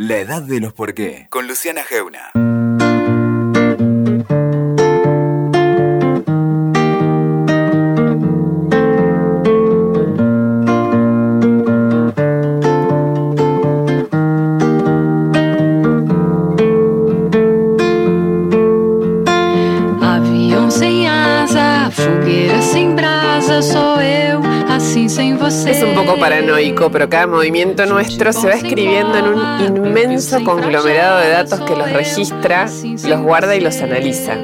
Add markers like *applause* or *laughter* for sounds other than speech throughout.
La edad de los por qué, con Luciana Geuna. Paranoico, pero cada movimiento nuestro se va escribiendo en un inmenso conglomerado de datos que los registra, los guarda y los analiza.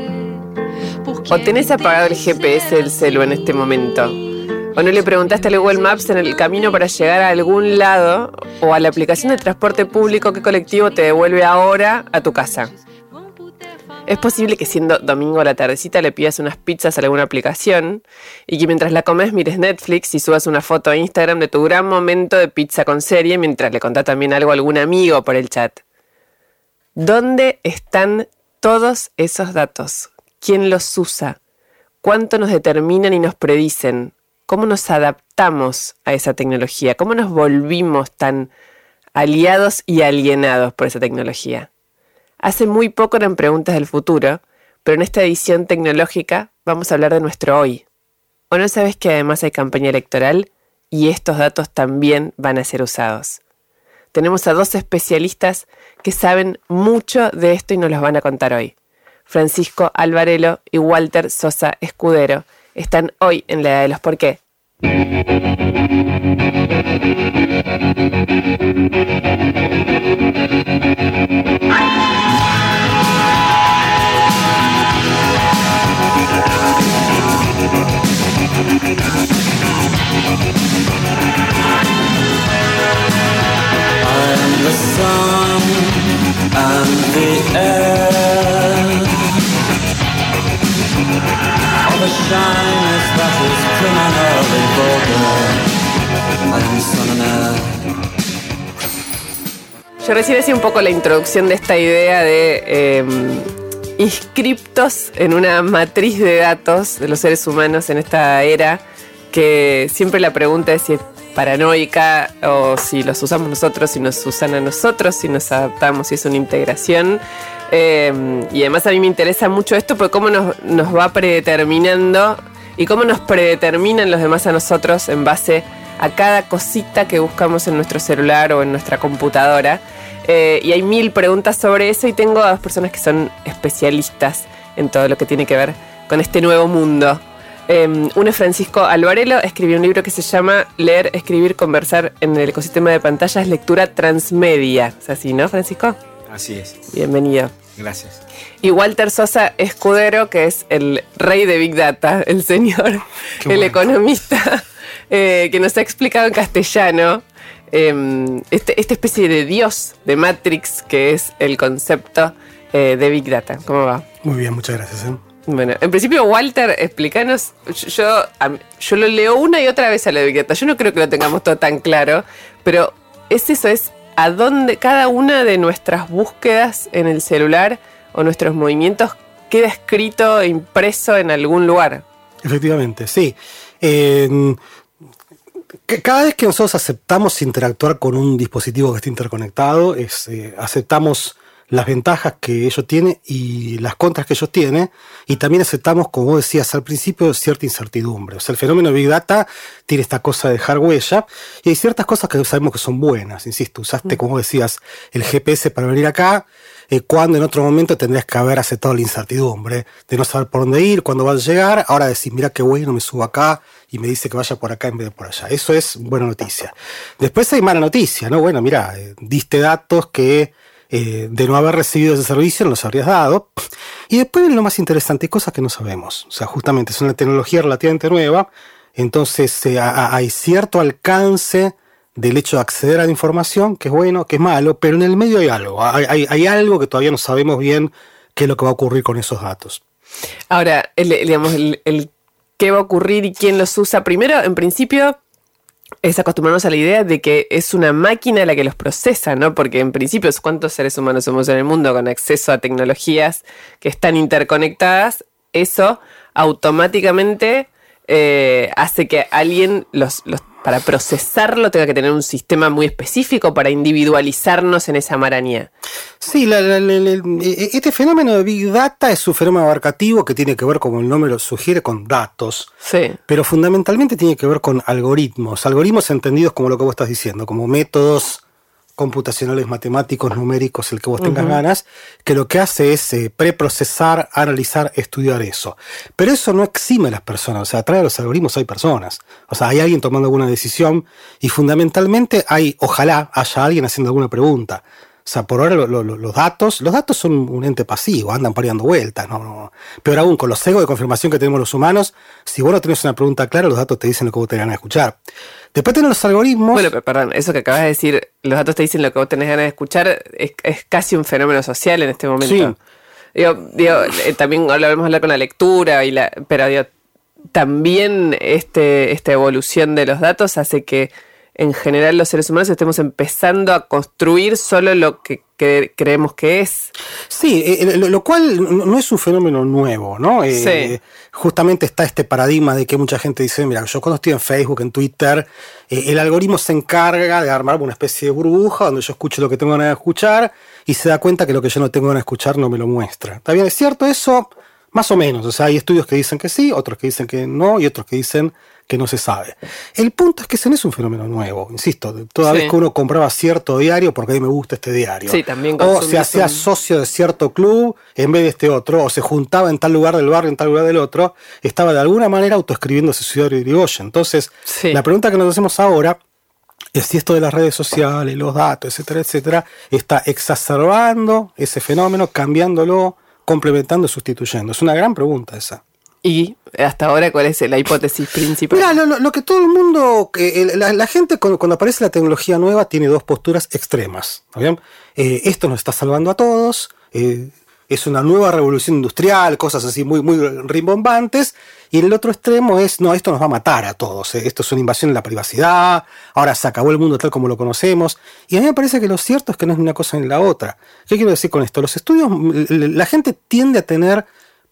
O tenés apagado el GPS del celu en este momento. O no le preguntaste a Google Maps en el camino para llegar a algún lado o a la aplicación de transporte público qué colectivo te devuelve ahora a tu casa. Es posible que siendo domingo a la tardecita le pidas unas pizzas a alguna aplicación y que mientras la comes mires Netflix y subas una foto a Instagram de tu gran momento de pizza con serie mientras le contás también algo a algún amigo por el chat. ¿Dónde están todos esos datos? ¿Quién los usa? ¿Cuánto nos determinan y nos predicen? ¿Cómo nos adaptamos a esa tecnología? ¿Cómo nos volvimos tan aliados y alienados por esa tecnología? Hace muy poco eran preguntas del futuro, pero en esta edición tecnológica vamos a hablar de nuestro hoy. ¿O no sabes que además hay campaña electoral y estos datos también van a ser usados? Tenemos a dos especialistas que saben mucho de esto y nos los van a contar hoy. Francisco Alvarelo y Walter Sosa Escudero están hoy en la edad de los por qué. Yo recién hacía un poco la introducción de esta idea de eh, inscriptos en una matriz de datos de los seres humanos en esta era, que siempre la pregunta es si es paranoica o si los usamos nosotros, si nos usan a nosotros, si nos adaptamos, si es una integración. Eh, y además a mí me interesa mucho esto porque cómo nos, nos va predeterminando y cómo nos predeterminan los demás a nosotros en base a cada cosita que buscamos en nuestro celular o en nuestra computadora. Eh, y hay mil preguntas sobre eso y tengo a dos personas que son especialistas en todo lo que tiene que ver con este nuevo mundo. Eh, uno es Francisco Alvarelo, escribió un libro que se llama Leer, Escribir, Conversar en el ecosistema de pantallas, lectura transmedia. ¿Es así, no, Francisco? Así es. Bienvenido. Gracias. Y Walter Sosa Escudero, que es el rey de Big Data, el señor, Qué el bueno. economista, eh, que nos ha explicado en castellano eh, este- esta especie de dios de Matrix, que es el concepto eh, de Big Data. ¿Cómo va? Muy bien, muchas gracias. ¿eh? Bueno, en principio, Walter, explícanos. Yo, yo, lo leo una y otra vez a la Big Data. Yo no creo que lo tengamos todo tan claro, pero es eso, es a dónde cada una de nuestras búsquedas en el celular o nuestros movimientos queda escrito e impreso en algún lugar. Efectivamente, sí. Eh, que cada vez que nosotros aceptamos interactuar con un dispositivo que esté interconectado, es, eh, aceptamos las ventajas que ellos tienen y las contras que ellos tienen, y también aceptamos, como vos decías al principio, cierta incertidumbre. O sea, el fenómeno de Big Data tiene esta cosa de dejar huella, y hay ciertas cosas que sabemos que son buenas, insisto, usaste, como vos decías, el GPS para venir acá, eh, cuando en otro momento tendrías que haber aceptado la incertidumbre de no saber por dónde ir, cuándo vas a llegar, ahora decir, mira qué bueno, me subo acá y me dice que vaya por acá en vez de por allá. Eso es buena noticia. Después hay mala noticia, ¿no? Bueno, mira, eh, diste datos que eh, de no haber recibido ese servicio no los habrías dado. Y después lo más interesante, cosas que no sabemos. O sea, justamente es una tecnología relativamente nueva, entonces eh, hay cierto alcance del hecho de acceder a la información, que es bueno, que es malo, pero en el medio hay algo, hay, algo que todavía no sabemos bien qué es lo que va a ocurrir con esos datos. Ahora, el, digamos, el qué va a ocurrir y quién los usa. Primero, en principio, es acostumbrarnos a la idea de que es una máquina la que los procesa, ¿no? Porque en principio, ¿cuántos seres humanos somos en el mundo con acceso a tecnologías que están interconectadas? Eso automáticamente eh, hace que alguien los, los- para procesarlo tenga que tener un sistema muy específico para individualizarnos en esa maraña. Sí, la- la- la- la- e- este fenómeno de Big Data es un fenómeno abarcativo que tiene que ver, como el nombre lo sugiere, con datos. Sí. Pero fundamentalmente tiene que ver con algoritmos. Algoritmos entendidos como lo que vos estás diciendo, como métodos computacionales, matemáticos, numéricos, el que vos tengas ganas, que lo que hace es eh, preprocesar, analizar, estudiar eso. Pero eso no exime a las personas, o sea, atrás de los algoritmos hay personas. O sea, hay alguien tomando alguna decisión y fundamentalmente hay, ojalá haya alguien haciendo alguna pregunta. O sea, por ahora lo- lo- lo- los datos, los datos son un ente pasivo, andan dando vueltas. No, no. Peor aún, con los egos de confirmación que tenemos los humanos, si vos no tenés una pregunta clara, los datos te dicen lo que vos tenés ganas de escuchar. Después tenés los algoritmos. Bueno, pero perdón, eso que acabas de decir, los datos te dicen lo que vos tenés ganas de escuchar, es, es casi un fenómeno social en este momento. Sí. Digo, digo, eh, también lo vamos a hablar con la lectura, y la, pero digo, también este, esta evolución de los datos hace que en general los seres humanos estemos empezando a construir solo lo que, que creemos que es. Sí, eh, lo, lo cual no es un fenómeno nuevo, ¿no? Eh, Sí. Justamente está este paradigma de que mucha gente dice, mira, yo cuando estoy en Facebook, en Twitter, eh, el algoritmo se encarga de armar una especie de burbuja donde yo escucho lo que tengo ganas de escuchar y se da cuenta que lo que yo no tengo ganas de escuchar no me lo muestra. ¿Está bien? ¿Es cierto eso? Más o menos. O sea, hay estudios que dicen que sí, otros que dicen que no y otros que dicen que no se sabe. El punto es que ese no es un fenómeno nuevo, insisto. Toda Sí. vez que uno compraba cierto diario, porque a mí me gusta este diario. Sí, también O se hacía un- socio de cierto club en vez de este otro, o se juntaba en tal lugar del barrio, en tal lugar del otro, estaba de alguna manera autoescribiéndose su diario de Irigoyen. Entonces, Sí. la pregunta que nos hacemos ahora es si esto de las redes sociales, los datos, etcétera, etcétera, está exacerbando ese fenómeno, cambiándolo, complementando, sustituyendo. Es una gran pregunta esa. Y hasta ahora, ¿cuál es la hipótesis principal? Mira, lo, que todo el mundo, el- la, gente cuando, aparece la tecnología nueva tiene dos posturas extremas. Eh, esto nos está salvando a todos, eh, es una nueva revolución industrial, cosas así muy, muy rimbombantes. Y el otro extremo es, no, esto nos va a matar a todos, eh, esto es una invasión en la privacidad, ahora se acabó el mundo tal como lo conocemos. Y a mí me parece que lo cierto es que no es ni una cosa ni la otra. ¿Qué quiero decir con esto? Los estudios, la gente tiende a tener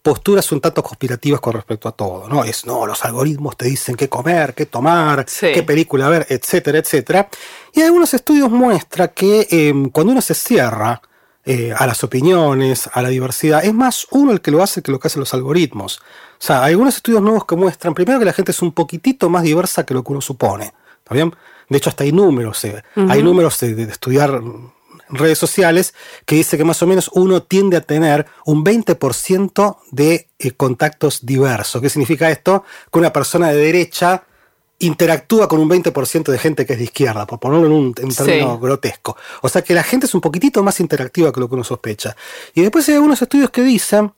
posturas un tanto conspirativas con respecto a todo, ¿no? Es, no, los algoritmos te dicen qué comer, qué tomar, Sí. qué película ver, etcétera, etcétera. Y algunos estudios muestran que eh, cuando uno se cierra eh, a las opiniones, a la diversidad, es más uno el que lo hace que lo que hacen los algoritmos. O sea, hay algunos estudios nuevos que muestran, primero, que la gente es un poquitito más diversa que lo que uno supone, ¿está bien? De hecho, hasta hay números, eh, hay números de, de estudiar redes sociales que dice que más o menos uno tiende a tener un 20% de eh, contactos diversos. ¿Qué significa esto? Que una persona de derecha interactúa con un 20% de gente que es de izquierda, por ponerlo en un, en término Sí. grotesco. O sea que la gente es un poquitito más interactiva que lo que uno sospecha. Y después hay algunos estudios que dicen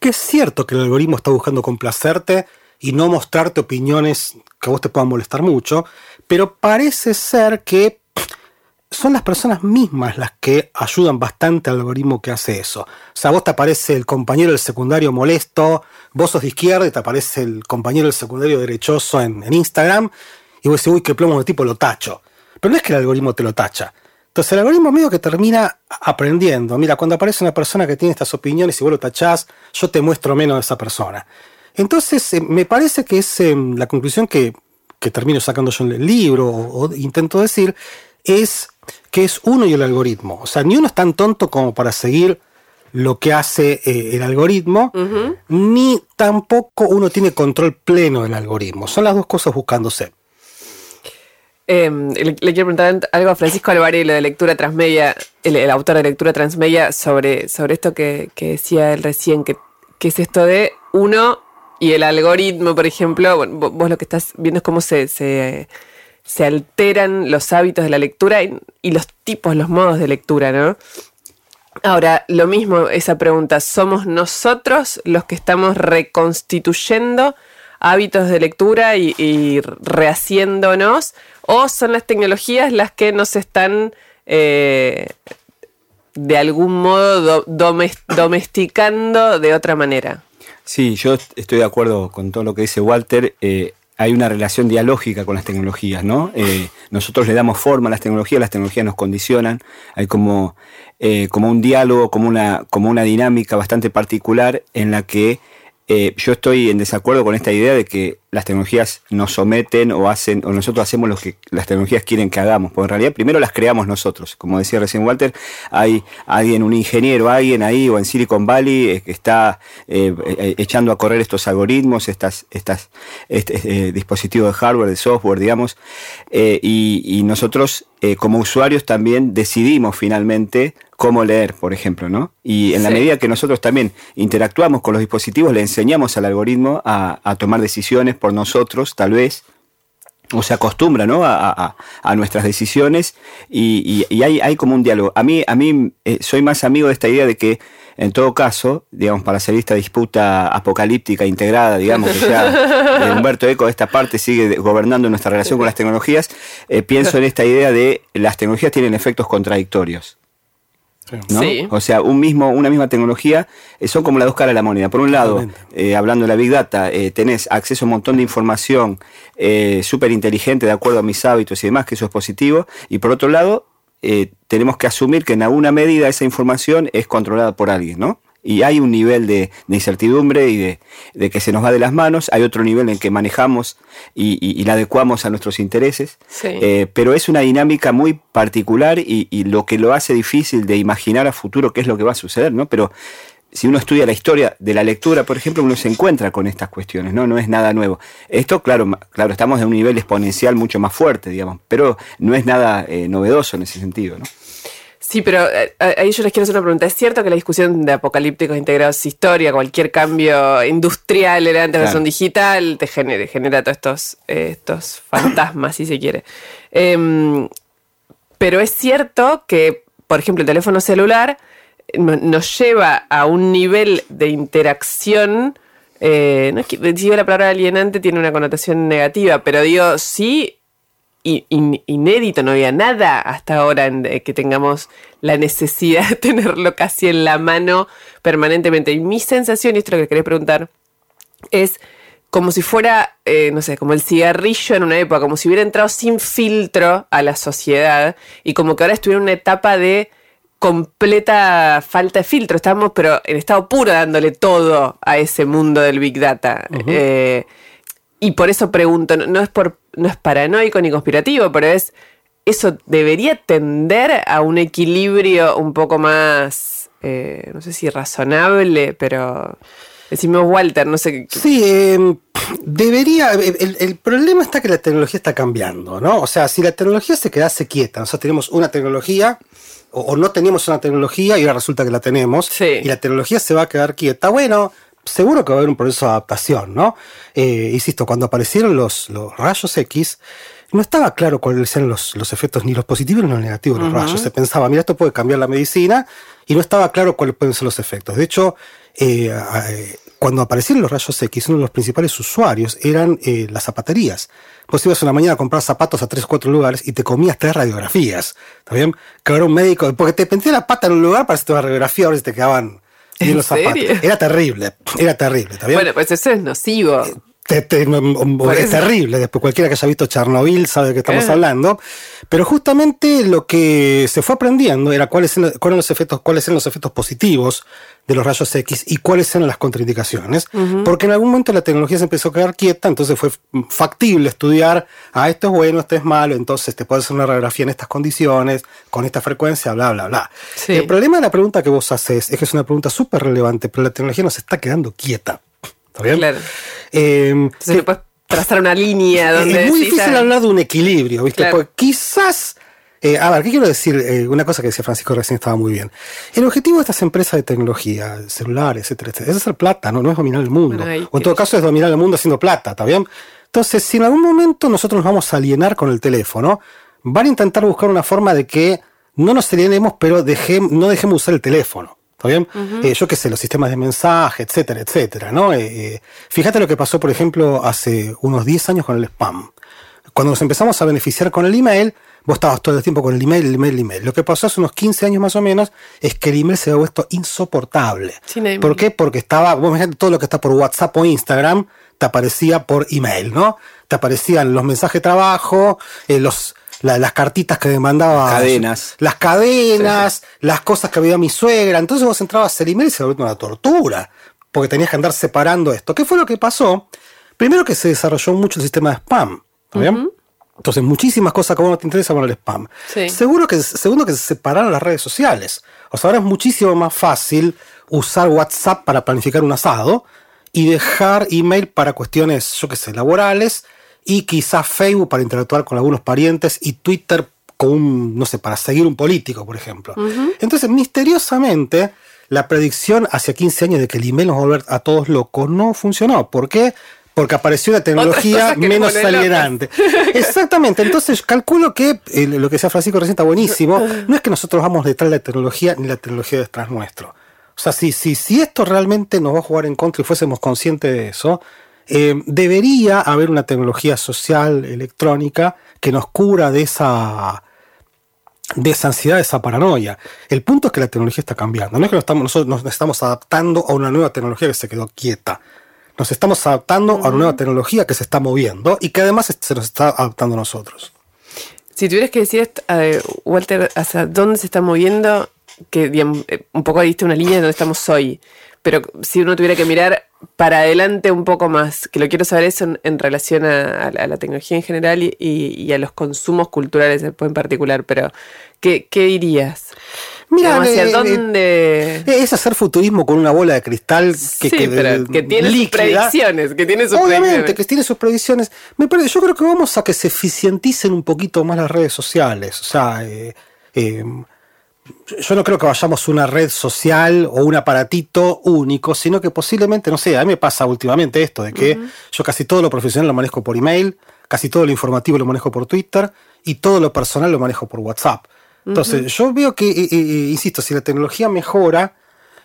que es cierto que el algoritmo está buscando complacerte y no mostrarte opiniones que a vos te puedan molestar mucho, pero parece ser que son las personas mismas las que ayudan bastante al algoritmo que hace eso. O sea, vos te aparece el compañero del secundario molesto, vos sos de izquierda y te aparece el compañero del secundario derechoso en, Instagram, y vos decís, uy, qué plomo de tipo, lo tacho. Pero no es que el algoritmo te lo tacha. Entonces el algoritmo medio que termina aprendiendo. Mira, cuando aparece una persona que tiene estas opiniones y vos lo tachás, yo te muestro menos de esa persona. Entonces, eh, me parece que es eh, la conclusión que, que termino sacando yo en el libro, o, o intento decir, es que es uno y el algoritmo. O sea, ni uno es tan tonto como para seguir lo que hace eh, el algoritmo, ni tampoco uno tiene control pleno del algoritmo. Son las dos cosas buscándose. Eh, le, le quiero preguntar algo a Francisco Alvarez, lo de lectura transmedia, el, el autor de lectura transmedia, sobre, sobre esto que, que decía él recién, que, que es esto de uno y el algoritmo, por ejemplo. Bueno, vo- vos lo que estás viendo es cómo se, se, se alteran los hábitos de la lectura y, los tipos, los modos de lectura, ¿no? Ahora, lo mismo, esa pregunta, ¿somos nosotros los que estamos reconstituyendo hábitos de lectura y, rehaciéndonos? ¿O son las tecnologías las que nos están eh, de algún modo do- domes- domesticando de otra manera? Sí, yo est- estoy de acuerdo con todo lo que dice Walter. Eh, hay una relación dialógica con las tecnologías, ¿no? Eh, nosotros le damos forma a las tecnologías, las tecnologías nos condicionan. Hay como, eh, como un diálogo, como una, como una dinámica bastante particular en la que eh, yo estoy en desacuerdo con esta idea de que las tecnologías nos someten o hacen, o nosotros hacemos lo que las tecnologías quieren que hagamos, porque en realidad primero las creamos nosotros. Como decía recién Walter, hay alguien, un ingeniero, alguien ahí o en Silicon Valley eh, que está eh, eh, echando a correr estos algoritmos, estas, estas este, eh, dispositivos de hardware, de software, digamos, y, y nosotros como usuarios también decidimos finalmente cómo leer, por ejemplo, ¿no? Y en la Sí. medida que nosotros también interactuamos con los dispositivos, le enseñamos al algoritmo a, a tomar decisiones por nosotros, tal vez, o se acostumbra ¿no? a, a- a nuestras decisiones y, y- y hay, hay como un diálogo. A mí, a mí eh, soy más amigo de esta idea de que, en todo caso, digamos, para salir esta disputa apocalíptica integrada, digamos, que ya *laughs* eh, Humberto Eco de esta parte sigue gobernando nuestra relación con las tecnologías, eh, pienso en esta idea de las tecnologías tienen efectos contradictorios. ¿No? Sí. O sea, un mismo, una misma tecnología eh, son como las dos caras de la moneda. Por un lado, eh, hablando de la Big Data, eh, tenés acceso a un montón de información eh, súper inteligente de acuerdo a mis hábitos y demás, que eso es positivo. Y por otro lado, eh, tenemos que asumir que en alguna medida esa información es controlada por alguien, ¿no? Y hay un nivel de, de incertidumbre y de, de que se nos va de las manos, hay otro nivel en que manejamos y, y- y la adecuamos a nuestros intereses, Sí. Eh, pero es una dinámica muy particular y, y lo que lo hace difícil de imaginar a futuro qué es lo que va a suceder, ¿no? Pero si uno estudia la historia de la lectura, por ejemplo, uno se encuentra con estas cuestiones, ¿no? No es nada nuevo. Esto, claro, claro, estamos en un nivel exponencial mucho más fuerte, digamos, pero no es nada eh, novedoso en ese sentido, ¿no? Sí, pero eh, ahí yo les quiero hacer una pregunta. ¿Es cierto que la discusión de apocalípticos integrados es historia? Cualquier cambio industrial, era antes Claro. versión digital, te genera, genera todos estos, eh, estos fantasmas, si se quiere. Em, pero es cierto que, por ejemplo, el teléfono celular no- nos lleva a un nivel de interacción. eh, no es que si digo la palabra alienante tiene una connotación negativa, pero digo, sí in- inédito, no había nada hasta ahora en que tengamos la necesidad de *laughs* tenerlo casi en la mano permanentemente. Y mi sensación, y esto es lo que quería preguntar, es como si fuera, eh, no sé, como el cigarrillo en una época, como si hubiera entrado sin filtro a la sociedad y como que ahora estuviera en una etapa de completa falta de filtro. Estamos, pero en estado puro, dándole todo a ese mundo del Big Data. Eh, y por eso pregunto, no, no es por, no es paranoico ni conspirativo, pero es eso debería tender a un equilibrio un poco más, eh, no sé si razonable, pero decime Walter, no sé. qué- Sí, eh, debería. El, el- problema está que la tecnología está cambiando, ¿no? O sea, si la tecnología se quedase quieta, nosotros tenemos una tecnología o, o no teníamos una tecnología y ahora resulta que la tenemos Sí. y la tecnología se va a quedar quieta, bueno. Seguro que va a haber un proceso de adaptación, ¿no? Eh, insisto, cuando aparecieron los, los rayos X, no estaba claro cuáles eran los, los efectos, ni los positivos ni los negativos de los rayos. Se pensaba, mira, esto puede cambiar la medicina, y no estaba claro cuáles pueden ser los efectos. De hecho, eh, cuando aparecieron los rayos X, uno de los principales usuarios eran eh, las zapaterías. Vos ibas una mañana a comprar zapatos a tres o cuatro lugares y te comías tres radiografías. ¿Está bien? Que ahora un médico, porque te pendía la pata en un lugar para hacer una radiografía, ahora se te quedaban ¿En los zapatos. Era terrible, era terrible, ¿está bien? Bueno, pues eso es nocivo. Te- te- es terrible. Después cualquiera que haya visto Chernobyl sabe de qué estamos Eh. hablando. Pero justamente lo que se fue aprendiendo era cuáles eran, cuáles eran los efectos, cuáles eran los efectos positivos de los rayos X y cuáles eran las contraindicaciones. Porque en algún momento la tecnología se empezó a quedar quieta, entonces fue factible estudiar, ah, esto es bueno, esto es malo, entonces te puedes hacer una radiografía en estas condiciones, con esta frecuencia, bla, bla, bla. Sí. El problema de la pregunta que vos haces es que es una pregunta súper relevante, pero la tecnología nos está quedando quieta. ¿Está bien? Claro. Eh, Entonces no puedes trazar una línea donde es muy difícil ah, hablar de un equilibrio, ¿viste? Claro. Porque quizás. eh, a ver, ¿qué quiero decir? Eh, una cosa que decía Francisco recién estaba muy bien. El objetivo de estas empresas de tecnología, celulares, etcétera, etcétera, es hacer plata, ¿no? No es dominar el mundo. O en todo caso es dominar el mundo haciendo plata, ¿está bien? Entonces, si en algún momento nosotros nos vamos a alienar con el teléfono, van a intentar buscar una forma de que no nos alienemos, pero no dejemos usar el teléfono. ¿Está bien? Eh, yo qué sé, los sistemas de mensaje, etcétera, etcétera, ¿no? Eh, eh, fíjate lo que pasó, por ejemplo, hace unos 10 años con el spam. Cuando nos empezamos a beneficiar con el email, vos estabas todo el tiempo con el email, el email, el email. Lo que pasó hace unos 15 años más o menos es que el email se ha vuelto insoportable. Hay- ¿Por qué? Porque estaba, vos imagínate todo lo que está por WhatsApp o Instagram, te aparecía por email, ¿no? Te aparecían los mensajes de trabajo, eh, los, la- las cartitas que me mandaba. Las cadenas. Las cadenas, las cosas que veía mi suegra. Entonces vos entrabas al email y se volvió una tortura. porque tenías que andar separando esto. ¿Qué fue lo que pasó? Primero que se desarrolló mucho el sistema de spam. ¿Está bien? Entonces, muchísimas cosas que a vos no te interesa van al spam. Sí. Seguro que, segundo que se separaron las redes sociales. O sea, ahora es muchísimo más fácil usar WhatsApp para planificar un asado y dejar email para cuestiones, yo qué sé, laborales y quizás Facebook para interactuar con algunos parientes y Twitter con un, no sé, para seguir un político, por ejemplo. Entonces, misteriosamente, la predicción hacia 15 años de que el email nos va a volver a todos locos no funcionó. ¿Por qué? Porque apareció una tecnología menos alienante. *laughs* Exactamente. Entonces, calculo que eh, lo que decía Francisco recién está buenísimo. *laughs* No es que nosotros vamos detrás de la tecnología ni la tecnología detrás nuestro. O sea, si, si, si esto realmente nos va a jugar en contra y fuésemos conscientes de eso, eh, debería haber una tecnología social, electrónica, que nos cura de esa, de esa ansiedad, de esa paranoia. El punto es que la tecnología está cambiando. No es que nos estamos, nosotros nos estamos adaptando a una nueva tecnología que se quedó quieta. Nos estamos adaptando a una nueva tecnología que se está moviendo y que además se nos está adaptando a nosotros. Si tuvieras que decir, eh, Walter, hacia dónde se está moviendo, que digamos, eh, un poco diste una línea de donde estamos hoy, pero si uno tuviera que mirar para adelante un poco más, que lo quiero saber eso en, en relación a, a la, a la tecnología en general y, y- y a los consumos culturales en particular, pero ¿qué, qué dirías? Mira, ¿hacia eh, dónde...? Es hacer futurismo con una bola de cristal que, sí, que- pero que tiene sus predicciones, que tiene sus Obviamente, predicciones. que tiene sus predicciones. Me parece, yo creo que vamos a que se eficienticen un poquito más las redes sociales. O sea, eh, eh, yo no creo que vayamos a una red social o un aparatito único, sino que posiblemente, no sé, a mí me pasa últimamente esto, de que yo casi todo lo profesional lo manejo por email, casi todo lo informativo lo manejo por Twitter y todo lo personal lo manejo por WhatsApp. Entonces, yo veo que, eh, eh, insisto, si la tecnología mejora,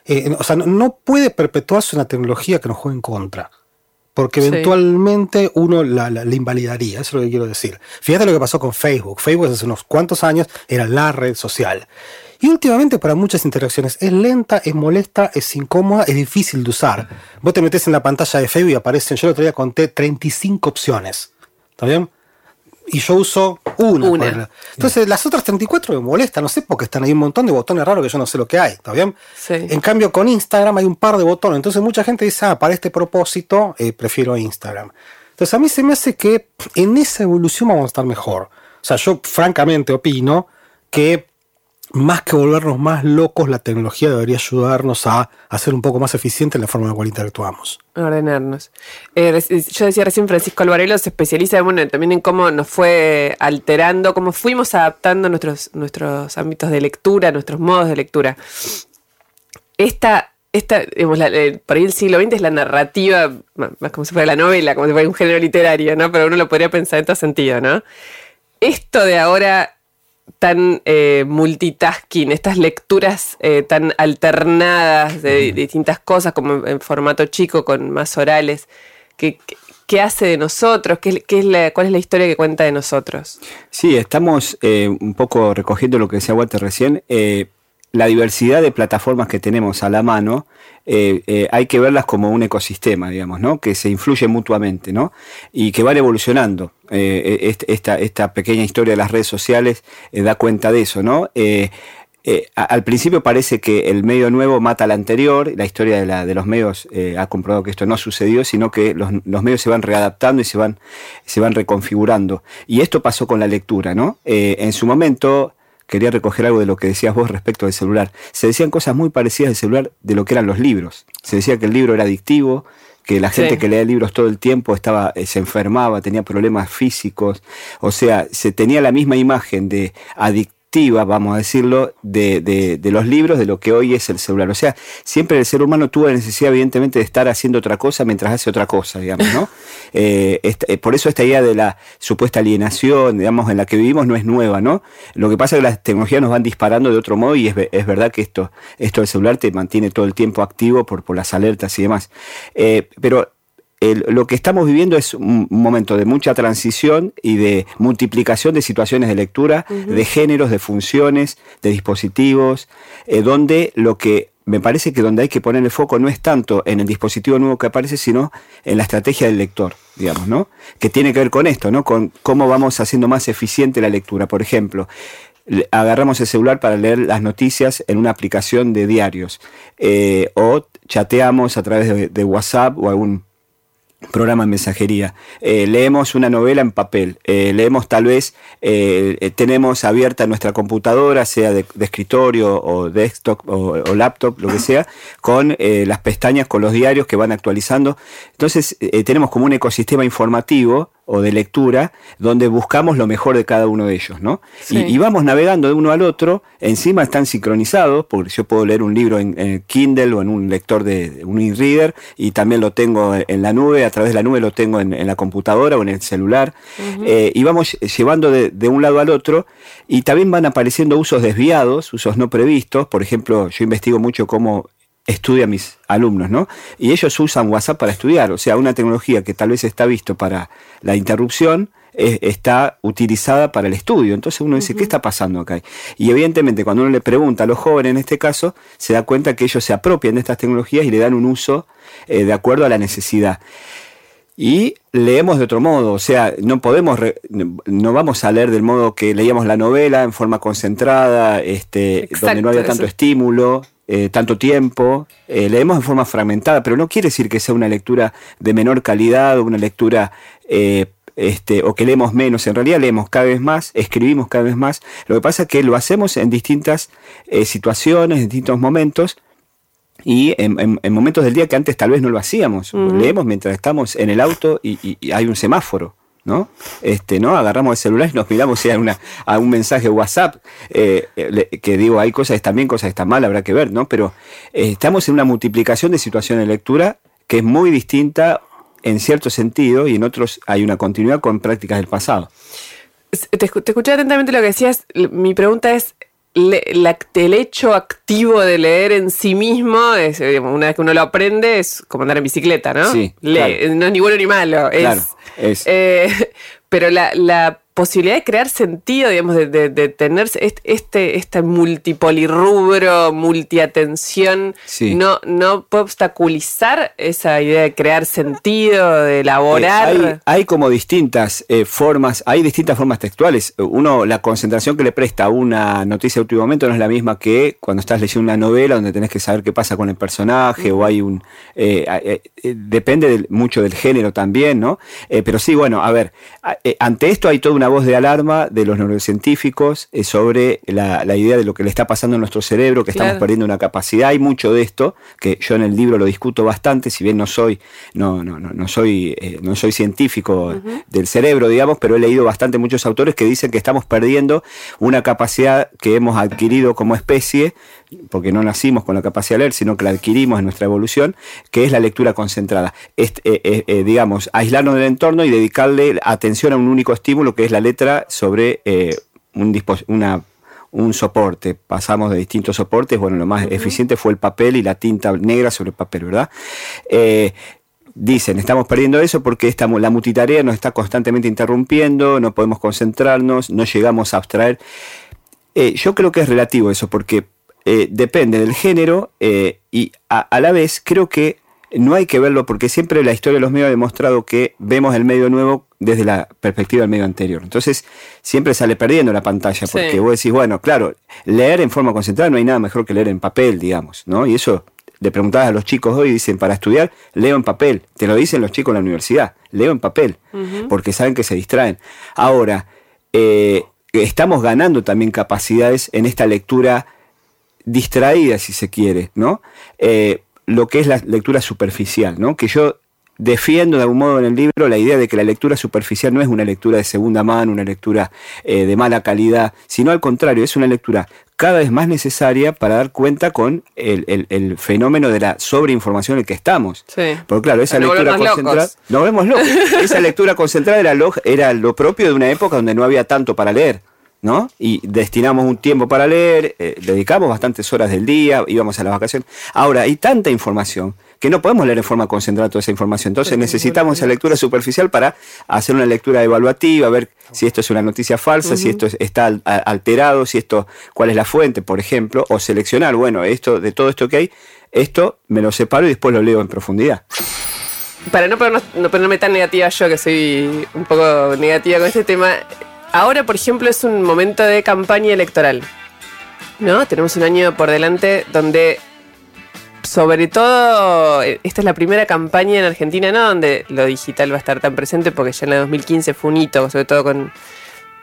eh, o sea, no, no puede perpetuarse una tecnología que nos juegue en contra. Porque Sí. eventualmente uno la, la- la invalidaría, eso es lo que quiero decir. Fíjate lo que pasó con Facebook. Facebook hace unos cuantos años era la red social. Y últimamente para muchas interacciones es lenta, es molesta, es incómoda, es difícil de usar. Vos te metes en la pantalla de Facebook y aparecen, yo el otro día conté 35 opciones. ¿Está bien? Y yo uso una. Entonces las otras 34 me molestan, no sé por qué están ahí un montón de botones raros que yo no sé lo que hay. ¿Está bien? Sí. En cambio, con Instagram hay un par de botones. Entonces, mucha gente dice, ah, para este propósito, eh, prefiero Instagram. Entonces, a mí se me hace que en esa evolución vamos a estar mejor. O sea, yo francamente opino que más que volvernos más locos, la tecnología debería ayudarnos a, ser un poco más eficiente en la forma en la cual interactuamos. ordenarnos. Eh, yo decía recién, Francisco Alvarelo se especializa también en cómo nos fue alterando, cómo fuimos adaptando nuestros, nuestros ámbitos de lectura, nuestros modos de lectura. Esta, esta digamos, la- eh, por ahí el siglo XX es la narrativa, más como si fuera la novela, como si fuera un género literario, ¿no? Pero uno lo podría pensar en todo sentido, ¿no? Esto de ahora tan eh, multitasking, estas lecturas eh, tan alternadas de, de distintas cosas, como en, en formato chico, con más orales, ¿qué, qué- qué hace de nosotros? ¿Qué, qué es la, ¿Cuál es la historia que cuenta de nosotros? Sí, estamos eh, un poco recogiendo lo que decía Walter recién. eh, la diversidad de plataformas que tenemos a la mano, eh, eh, hay que verlas como un ecosistema, digamos, ¿no? Que se influye mutuamente, ¿no? Y que van evolucionando. Eh, est- esta, esta pequeña historia de las redes sociales da cuenta de eso, ¿no? Al principio parece que el medio nuevo mata al anterior, la historia de, la- de los medios ha comprobado que esto no sucedió, sino que los, los medios se van readaptando y se van, se van reconfigurando. Y esto pasó con la lectura, ¿no? En su momento, quería recoger algo de lo que decías vos respecto del celular. Se decían cosas muy parecidas del celular de lo que eran los libros. Se decía que el libro era adictivo, que la gente Sí. que leía libros todo el tiempo estaba, eh, se enfermaba, tenía problemas físicos. O sea, se tenía la misma imagen de adictiva, vamos a decirlo, de, de- de los libros de lo que hoy es el celular. O sea, siempre el ser humano tuvo la necesidad, evidentemente, de estar haciendo otra cosa mientras hace otra cosa, digamos, ¿no? *laughs* Eh, esta- eh, por eso esta idea de la supuesta alienación, digamos, en la que vivimos no es nueva, ¿no? Lo que pasa es que las tecnologías nos van disparando de otro modo y es, es verdad que esto, esto del celular te mantiene todo el tiempo activo por, por las alertas y demás. Eh, pero el- lo que estamos viviendo es un momento de mucha transición y de multiplicación de situaciones de lectura, de géneros, de funciones, de dispositivos, eh, donde lo que me parece que donde hay que poner el foco no es tanto en el dispositivo nuevo que aparece, sino en la estrategia del lector, digamos, ¿no? Que tiene que ver con esto, ¿no? Con cómo vamos haciendo más eficiente la lectura. Por ejemplo, agarramos el celular para leer las noticias en una aplicación de diarios eh, o chateamos a través de, de WhatsApp o algún programa en mensajería. Eh, leemos una novela en papel. Eh, leemos tal vez, eh, tenemos abierta nuestra computadora, sea de, escritorio o desktop o, o laptop, lo que sea, con las pestañas con los diarios que van actualizando. Entonces tenemos como un ecosistema informativo o de lectura donde buscamos lo mejor de cada uno de ellos, ¿no? Sí. Y, y vamos navegando de uno al otro, encima están sincronizados, porque yo puedo leer un libro en, en Kindle o en un lector de, un e-reader y también lo tengo en la nube, a través de la nube lo tengo en, en la computadora o en el celular, Eh, y vamos llevando de, de un lado al otro, y también van apareciendo usos desviados, usos no previstos, por ejemplo, yo investigo mucho cómo estudian mis alumnos, ¿no? Y ellos usan WhatsApp para estudiar, o sea, una tecnología que tal vez está visto para la interrupción, está utilizada para el estudio. Entonces uno dice, ¿qué está pasando acá? Y evidentemente cuando uno le pregunta a los jóvenes en este caso, se da cuenta que ellos se apropian de estas tecnologías y le dan un uso eh, de acuerdo a la necesidad. Y leemos de otro modo, o sea, no podemos, re- no vamos a leer del modo que leíamos la novela en forma concentrada, este, Exacto, donde no había tanto eso. estímulo, eh, tanto tiempo. Eh, leemos en forma fragmentada, pero no quiere decir que sea una lectura de menor calidad o una lectura eh, este, o que leemos menos. En realidad leemos cada vez más, escribimos cada vez más. Lo que pasa es que lo hacemos en distintas eh, situaciones, en distintos momentos. Y en, en- en momentos del día que antes tal vez no lo hacíamos. Leemos mientras estamos en el auto y, y- y hay un semáforo. ¿no? Este, ¿no? Agarramos el celular y nos miramos si hay una, a un mensaje WhatsApp, eh, que digo, hay cosas que están bien, cosas que están mal, habrá que ver, ¿no? Pero eh, estamos en una multiplicación de situaciones de lectura que es muy distinta en cierto sentido y en otros hay una continuidad con prácticas del pasado. Te, escu- te escuché atentamente lo que decías. Mi pregunta es, le- la- el hecho activo de leer en sí mismo, es, eh, una vez que uno lo aprende, es como andar en bicicleta, ¿no? Sí, Lee, claro. no es ni bueno ni malo. Es, Claro, es. eh, *laughs* pero la, la posibilidad de crear sentido, digamos, de, de- de tener este, este, multipolirrubro, multiatención, Sí. no, no puede obstaculizar esa idea de crear sentido, de elaborar. Eh, hay, hay como distintas eh, formas, hay distintas formas textuales. Uno, la concentración que le presta a una noticia de último momento no es la misma que cuando estás leyendo una novela donde tenés que saber qué pasa con el personaje o hay un... eh, depende del- mucho del género también, ¿no? Pero sí, bueno, a ver, ante esto hay toda una voz de alarma de los neurocientíficos eh, sobre la, la idea de lo que le está pasando en nuestro cerebro, que estamos perdiendo una capacidad. Hay mucho de esto, que yo en el libro lo discuto bastante, si bien no soy, no, no, no, no soy, eh, no soy científico del cerebro, digamos, pero he leído bastante muchos autores que dicen que estamos perdiendo una capacidad que hemos adquirido como especie, porque no nacimos con la capacidad de leer, sino que la adquirimos en nuestra evolución, que es la lectura concentrada. Est- eh, eh, eh, digamos, aislarnos del entorno y dedicarle atención a un único estímulo, que es la letra sobre eh, un, una, un soporte. Pasamos de distintos soportes, bueno, lo más eficiente fue el papel y la tinta negra sobre el papel, ¿verdad? Dicen, estamos perdiendo eso porque esta, la multitarea nos está constantemente interrumpiendo, no podemos concentrarnos, no llegamos a abstraer. Yo creo que es relativo eso, porque eh, depende del género eh, y a, a la vez creo que no hay que verlo porque siempre la historia de los medios ha demostrado que vemos el medio nuevo desde la perspectiva del medio anterior. Entonces siempre sale perdiendo la pantalla porque Sí. vos decís, bueno, claro, leer en forma concentrada no hay nada mejor que leer en papel, digamos, ¿no? Y eso le preguntabas a los chicos hoy y dicen, para estudiar, leo en papel. Te lo dicen los chicos en la universidad, leo en papel, porque saben que se distraen. Ahora, eh, estamos ganando también capacidades en esta lectura distraída, si se quiere, ¿no? Eh, lo que es la lectura superficial, ¿no? Que yo defiendo de algún modo en el libro la idea de que la lectura superficial no es una lectura de segunda mano, una lectura eh, de mala calidad, sino al contrario, es una lectura cada vez más necesaria para dar cuenta con el, el- el fenómeno de la sobreinformación en el que estamos. Sí. Porque claro, esa lectura concentrada... Nos vemos locos. Esa lectura concentrada era lo, era lo propio de una época donde no había tanto para leer. ¿No? Y destinamos un tiempo para leer, eh, dedicamos bastantes horas del día, íbamos a las vacaciones. Ahora, hay tanta información que no podemos leer en forma concentrada toda esa información. Entonces necesitamos esa lectura superficial para hacer una lectura evaluativa, ver si esto es una noticia falsa, si esto es- está alterado, si esto, cuál es la fuente, por ejemplo, o seleccionar, bueno, esto, de todo esto que hay, esto me lo separo y después lo leo en profundidad. Para no, ponernos- no ponerme tan negativa yo, que soy un poco negativa con este tema, ahora, por ejemplo, es un momento de campaña electoral. ¿No? Tenemos un año por delante donde, sobre todo, eh, esta es la primera campaña en Argentina, ¿no? Donde lo digital va a estar tan presente, porque ya en el 2015 fue un hito, sobre todo con,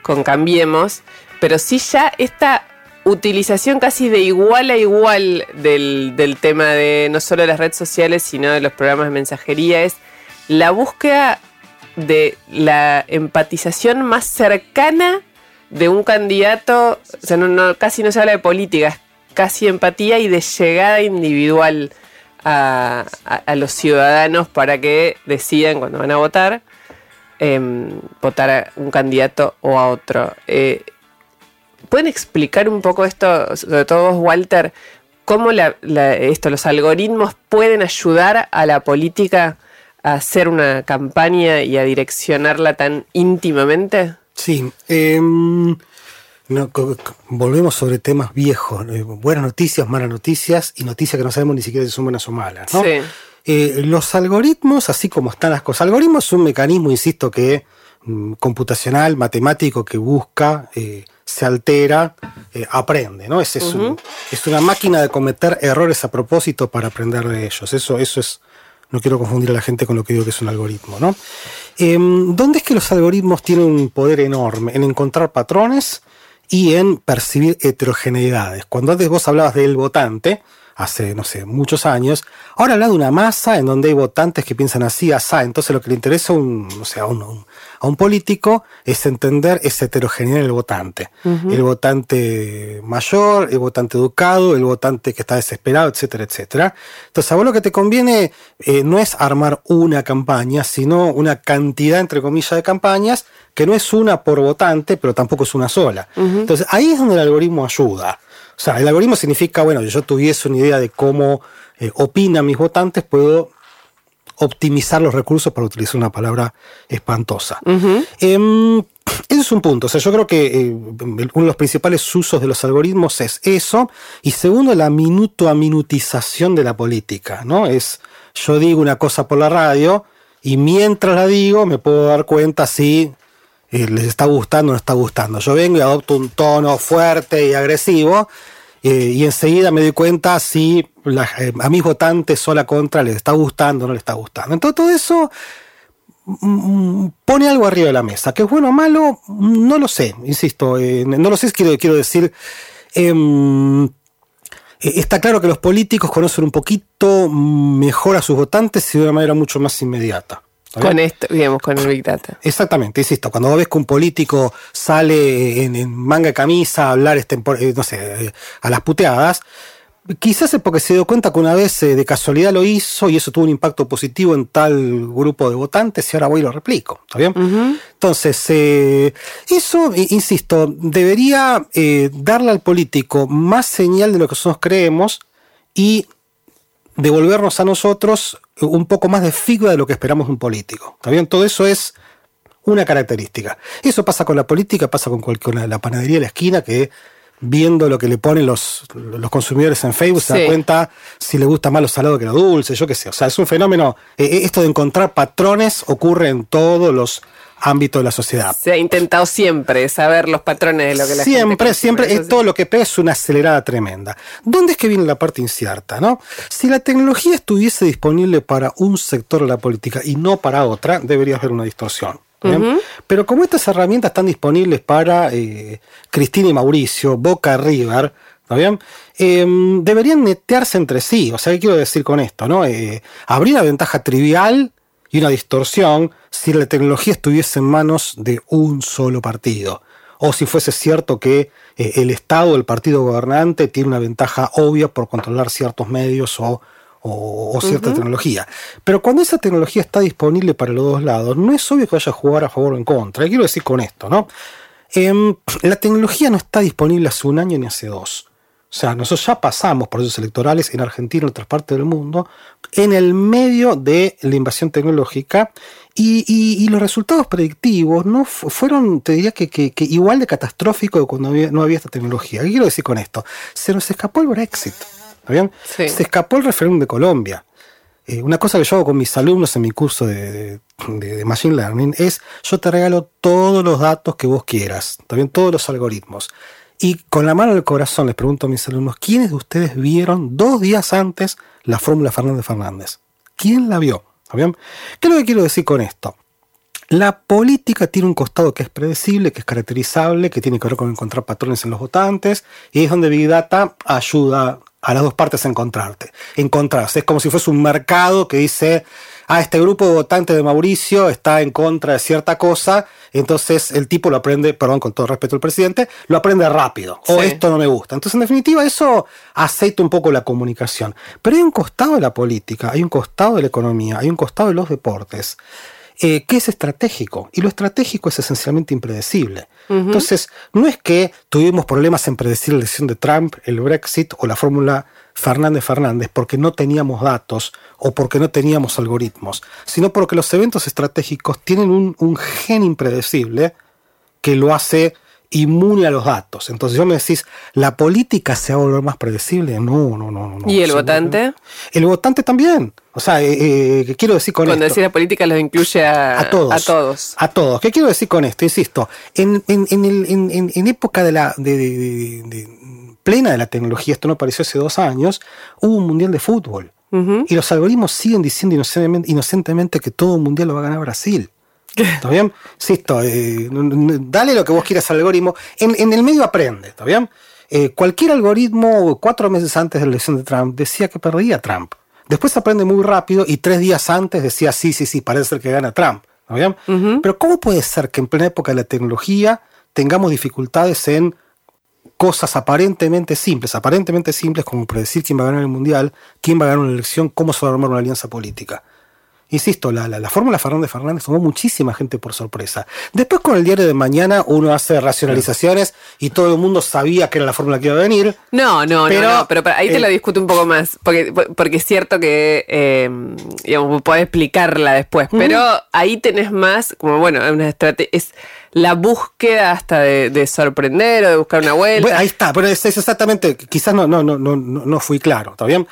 con Cambiemos. Pero sí ya esta utilización casi de igual a igual del, del tema de no solo las redes sociales, sino de los programas de mensajería, es la búsqueda de la empatización más cercana de un candidato, o sea, casi no se habla de política, es casi empatía y de llegada individual a, los ciudadanos para que decidan cuando van a votar, em, votar a un candidato o a otro. Eh, ¿Pueden explicar un poco esto, sobre todo vos, Walter, cómo esto, los algoritmos pueden ayudar a la política a hacer una campaña y a direccionarla tan íntimamente? Sí, em, no, volvemos sobre temas viejos, eh, buenas noticias, malas noticias y noticias que no sabemos ni siquiera si son buenas o malas. ¿no? Sí. Eh, los algoritmos, así como están las cosas, algoritmos es un mecanismo, insisto, que mm, computacional, matemático, que busca, eh, se altera, eh, aprende, ¿no? Es, es, un- es una máquina de cometer errores a propósito para aprender de ellos. Eso, eso es, no quiero confundir a la gente con lo que digo que es un algoritmo, ¿no? Em, ¿Dónde es que los algoritmos tienen un poder enorme? En encontrar patrones y en percibir heterogeneidades. Cuando antes vos hablabas del votante, hace, no sé, muchos años, ahora habla de una masa en donde hay votantes que piensan así, asá. Entonces lo que le interesa a un, o sea, a un, a un- a un político es entender esa heterogeneidad en el votante. El votante mayor, el votante educado, el votante que está desesperado, etcétera, etcétera. Entonces a vos lo que te conviene eh, no es armar una campaña, sino una cantidad, entre comillas, de campañas, que no es una por votante, pero tampoco es una sola. Entonces ahí es donde el algoritmo ayuda. O sea, el algoritmo significa, bueno, si yo tuviese una idea de cómo eh, opinan mis votantes, puedo optimizar los recursos para utilizar una palabra espantosa. Em, *clears throat* ese es un punto. O sea, yo creo que eh, uno de los principales usos de los algoritmos es eso. Y segundo, la minuto a minutización de la política. ¿no? Es, yo digo una cosa por la radio y mientras la digo me puedo dar cuenta si les está gustando o no está gustando. Yo vengo y adopto un tono fuerte y agresivo eh, y enseguida me doy cuenta si eh, a mis votantes o la contra les está gustando o no les está gustando. Entonces todo eso mm, pone algo arriba de la mesa. ¿Que es bueno o malo? No lo sé, insisto. eh, no lo sé, quiero, quiero decir... em, Está claro que los políticos conocen un poquito mejor a sus votantes y de una manera mucho más inmediata. Con esto, digamos, con el Big Data. Exactamente, insisto, cuando ves que un político sale en, en manga de camisa a hablar este, eh, no sé, eh, a las puteadas, quizás es porque se dio cuenta que una vez eh, de casualidad lo hizo y eso tuvo un impacto positivo en tal grupo de votantes y ahora voy y lo replico, ¿está bien? Entonces, eh, eso, insisto, debería eh, darle al político más señal de lo que nosotros creemos y devolvernos a nosotros un poco más de figura de lo que esperamos de un político. ¿Está bien? Todo eso es una característica. Eso pasa con la política, pasa con, cual- con la, panadería de la esquina que viendo lo que le ponen los, los consumidores en Facebook se da cuenta si le gusta más lo salado que lo dulce, yo qué sé. O sea, es un fenómeno, eh, eh, esto de encontrar patrones ocurre en todos los ámbitos de la sociedad. Se ha intentado siempre saber los patrones de lo que la gente Siempre, consume. siempre, sí. todo lo que pega es una acelerada tremenda. ¿Dónde es que viene la parte incierta? ¿no? Si la tecnología estuviese disponible para un sector de la política y no para otra, debería haber una distorsión. Pero como estas herramientas están disponibles para eh, Cristina y Mauricio, Boca River, ¿está bien? Em, deberían netearse entre sí. O sea, ¿qué quiero decir con esto? ¿no? Eh, habría una ventaja trivial y una distorsión si la tecnología estuviese en manos de un solo partido. O si fuese cierto que eh, el Estado, el partido gobernante, tiene una ventaja obvia por controlar ciertos medios o, o- o cierta tecnología. Pero cuando esa tecnología está disponible para los dos lados, no es obvio que vaya a jugar a favor o en contra. ¿Qué quiero decir con esto? ¿no? Em, la tecnología no está disponible hace un año ni hace dos. O sea, nosotros ya pasamos procesos electorales en Argentina y en otras partes del mundo en el medio de la invasión tecnológica y, y- y los resultados predictivos no fu- fueron, te diría que, que- que igual de catastróficos que cuando había- no había esta tecnología. ¿Qué quiero decir con esto? Se nos escapó el Brexit. ¿Está bien? Sí. Se escapó el referéndum de Colombia. eh, una cosa que yo hago con mis alumnos en mi curso de, de- de Machine Learning es, yo te regalo todos los datos que vos quieras, también todos los algoritmos. Y con la mano en el corazón les pregunto a mis alumnos, ¿quiénes de ustedes vieron dos días antes la fórmula Fernández Fernández? ¿Quién la vio? ¿Qué es lo que quiero decir con esto? La política tiene un costado que es predecible, que es caracterizable, que tiene que ver con encontrar patrones en los votantes, y es donde Big Data ayuda a las dos partes a encontrarte. Encontrarse. Es como si fuese un mercado que dice, ah, este grupo de votantes de Mauricio está en contra de cierta cosa, entonces el tipo lo aprende, perdón, con todo respeto al presidente, lo aprende rápido. O Sí. esto no me gusta. Entonces, en definitiva, eso aceita un poco la comunicación. Pero hay un costado de la política, hay un costado de la economía, hay un costado de los deportes eh, que es estratégico. Y lo estratégico es esencialmente impredecible. Entonces, no es que tuvimos problemas en predecir la elección de Trump, el Brexit o la fórmula Fernández-Fernández porque no teníamos datos o porque no teníamos algoritmos, sino porque los eventos estratégicos tienen un, un gen impredecible que lo hace inmune a los datos. Entonces, yo me decís, ¿la política se va a volver más predecible? No, no, no. no ¿Y el votante? El votante también. O sea, eh, eh, ¿qué quiero decir con Cuando esto? decís la política los incluye a, a todos. A todos. A todos. ¿Qué quiero decir con esto? Insisto, en, en, en, el- en- en- en época de la de- de- plena de la tecnología, esto no apareció hace dos años, hubo un mundial de fútbol. Y los algoritmos siguen diciendo inocentemente, inocentemente que todo un mundial lo va a ganar Brasil. ¿Está bien? Insisto, eh, dale lo que vos quieras al algoritmo. En, en el medio aprende, ¿está bien? Eh, cualquier algoritmo, cuatro meses antes de la elección de Trump, decía que perdía Trump. Después aprende muy rápido y tres días antes decía, sí, sí, sí, parece ser que gana Trump. ¿Está bien? Pero ¿cómo puede ser que en plena época de la tecnología tengamos dificultades en cosas aparentemente simples, aparentemente simples como predecir quién va a ganar el mundial, quién va a ganar una elección, cómo se va a armar una alianza política? Insisto, la, la, la fórmula Fernández Fernández tomó muchísima gente por sorpresa. Después con el diario de mañana uno hace racionalizaciones y todo el mundo sabía que era la fórmula que iba a venir. No, no, Pero, no, no, pero para- ahí te eh, lo discuto un poco más, porque, porque es cierto que, eh, digamos, podés explicarla después, pero ahí tenés más, como bueno, una estrategia, es la búsqueda hasta de, de sorprender o de buscar una vuelta. Bueno, ahí está, pero es, es exactamente, quizás no, no, no, no, no no fui claro, ¿está bien?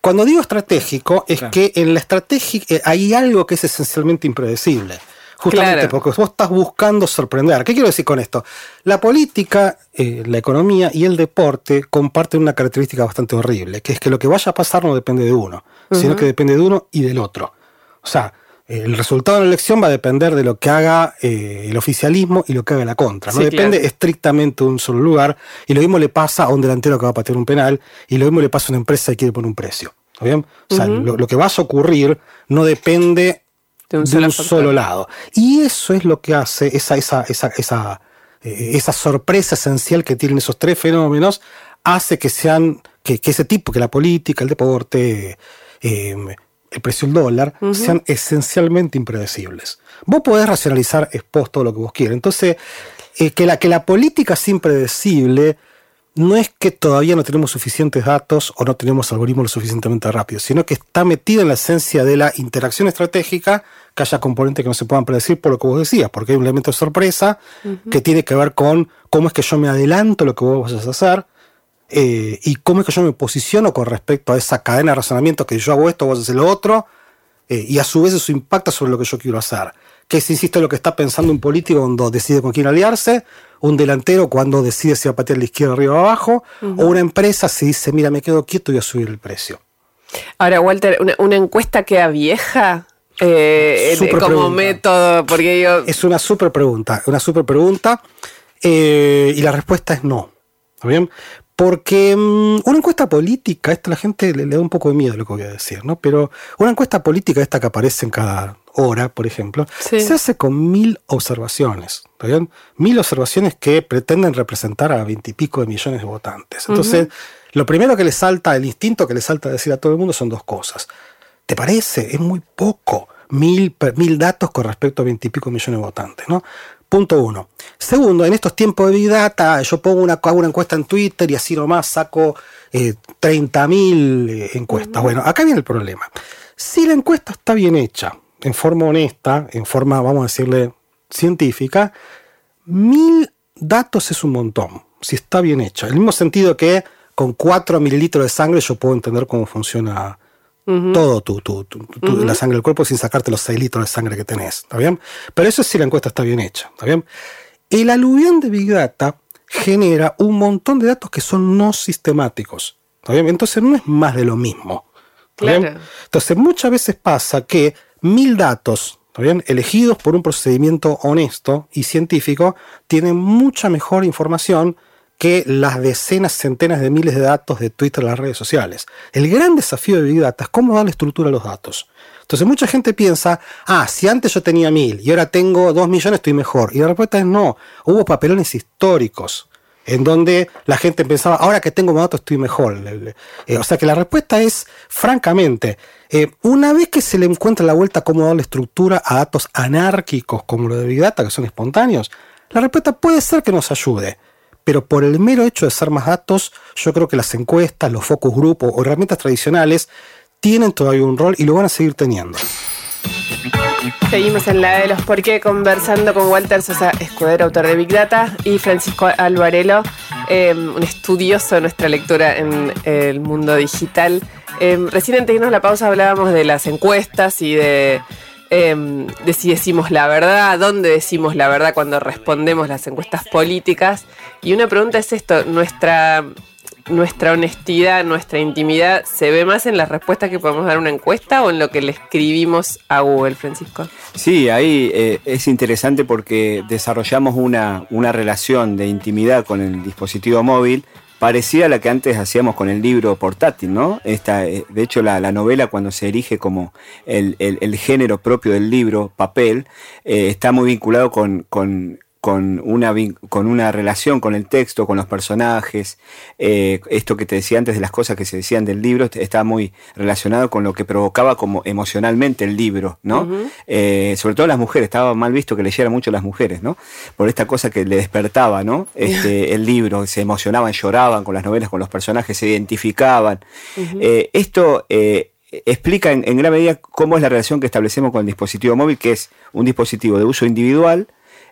Cuando digo estratégico, es que en la estrategia eh, hay algo que es esencialmente impredecible. Justamente Claro. porque vos estás buscando sorprender. ¿Qué quiero decir con esto? La política, eh, la economía y el deporte comparten una característica bastante horrible, que es que lo que vaya a pasar no depende de uno, sino que depende de uno y del otro. O sea, el resultado de la elección va a depender de lo que haga eh, el oficialismo y lo que haga la contra. No Sí, depende claro. estrictamente de un solo lugar. Y lo mismo le pasa a un delantero que va a patear un penal. Y lo mismo le pasa a una empresa que quiere poner un precio. ¿Está bien? O sea, lo, lo que va a ocurrir no depende De un de solo un factor. solo lado. Y eso es lo que hace esa, esa, esa, esa, eh, esa sorpresa esencial que tienen esos tres fenómenos, hace que sean, que, que ese tipo, que la política, el deporte, eh, el precio del dólar, sean esencialmente impredecibles. Vos podés racionalizar post todo lo que vos quieras. Entonces, eh, que, la, que la política sea impredecible no es que todavía no tenemos suficientes datos o no tenemos algoritmos lo suficientemente rápidos, sino que está metida en la esencia de la interacción estratégica que haya componentes que no se puedan predecir por lo que vos decías, porque hay un elemento de sorpresa que tiene que ver con cómo es que yo me adelanto a lo que vos vayas a hacer eh, y cómo es que yo me posiciono con respecto a esa cadena de razonamiento que yo hago esto, vos haces lo otro, eh, y a su vez eso impacta sobre lo que yo quiero hacer. Que es, insisto, lo que está pensando un político cuando decide con quién aliarse, un delantero cuando decide si va a patear a la izquierda, arriba o abajo, o una empresa si dice, mira, me quedo quieto y voy a subir el precio. Ahora, Walter, una, una encuesta queda vieja eh, como pregunta. método, porque yo... Es una súper pregunta, una súper pregunta, eh, y la respuesta es no. ¿Está bien? Porque mm, una encuesta política, esto a la gente le, le da un poco de miedo lo que voy a decir, ¿no? Pero una encuesta política, esta que aparece en cada hora, por ejemplo, Sí. se hace con mil observaciones, ¿está bien? Mil observaciones que pretenden representar a veintipico de millones de votantes. Entonces, lo primero que le salta, el instinto que le salta a decir a todo el mundo son dos cosas. ¿Te parece? Es muy poco. Mil, mil datos con respecto a veintipico millones de votantes, ¿no? Punto uno. Segundo, en estos tiempos de Big Data, yo pongo una, hago una encuesta en Twitter y así nomás saco eh, 30.000 eh, encuestas. Bueno, acá viene el problema. Si la encuesta está bien hecha, en forma honesta, en forma, vamos a decirle, científica, mil datos es un montón, si está bien hecha. En el mismo sentido que con 4 mililitros de sangre yo puedo entender cómo funciona Todo tu, tu, tu- tu- la sangre del cuerpo sin sacarte los 6 litros de sangre que tenés. ¿Está bien? Pero eso es si la encuesta está bien hecha. ¿Está bien? El aluvión de Big Data genera un montón de datos que son no sistemáticos. ¿Está bien? Entonces no es más de lo mismo. Claro. Entonces muchas veces pasa que mil datos, ¿está bien? elegidos por un procedimiento honesto y científico, tienen mucha mejor información que las decenas, centenas de miles de datos de Twitter en las redes sociales. El gran desafío de Big Data es cómo darle estructura a los datos. Entonces mucha gente piensa, ah, si antes yo tenía mil y ahora tengo dos millones, estoy mejor. Y la respuesta es no. Hubo papelones históricos en donde la gente pensaba, ahora que tengo más datos estoy mejor. Eh, o sea que la respuesta es, francamente, eh, una vez que se le encuentra la vuelta a cómo darle estructura a datos anárquicos como lo de Big Data, que son espontáneos, la respuesta puede ser que nos ayude. Pero por el mero hecho de ser más datos, yo creo que las encuestas, los focus group o herramientas tradicionales tienen todavía un rol y lo van a seguir teniendo. Seguimos en la de los por qué conversando con Walter Sosa, escudero, autor de Big Data, y Francisco Alvarelo, eh, un estudioso de nuestra lectura en el mundo digital. Eh, recién antes de irnos a la pausa hablábamos de las encuestas y de, eh, de si decimos la verdad, dónde decimos la verdad cuando respondemos las encuestas políticas. Y una pregunta es esto, nuestra nuestra honestidad, nuestra intimidad, ¿se ve más en las respuestas que podemos dar a una encuesta o en lo que le escribimos a Google, Francisco? Sí, ahí eh, es interesante porque desarrollamos una, una relación de intimidad con el dispositivo móvil parecida a la que antes hacíamos con el libro portátil, ¿no? Esta, eh, de hecho, la, la novela cuando se erige como el, el- el género propio del libro, papel, eh, está muy vinculado con, con, con una, con una relación con el texto, con los personajes. eh, esto que te decía antes de las cosas que se decían del libro est- está muy relacionado con lo que provocaba como emocionalmente el libro, ¿no? Eh, sobre todo las mujeres, estaba mal visto que leyeran mucho las mujeres, ¿no? Por esta cosa que le despertaba, ¿no? *laughs* Este, el libro, se emocionaban, lloraban con las novelas, con los personajes, se identificaban. Eh, esto explica en, en gran medida cómo es la relación que establecemos con el dispositivo móvil, que es un dispositivo de uso individual,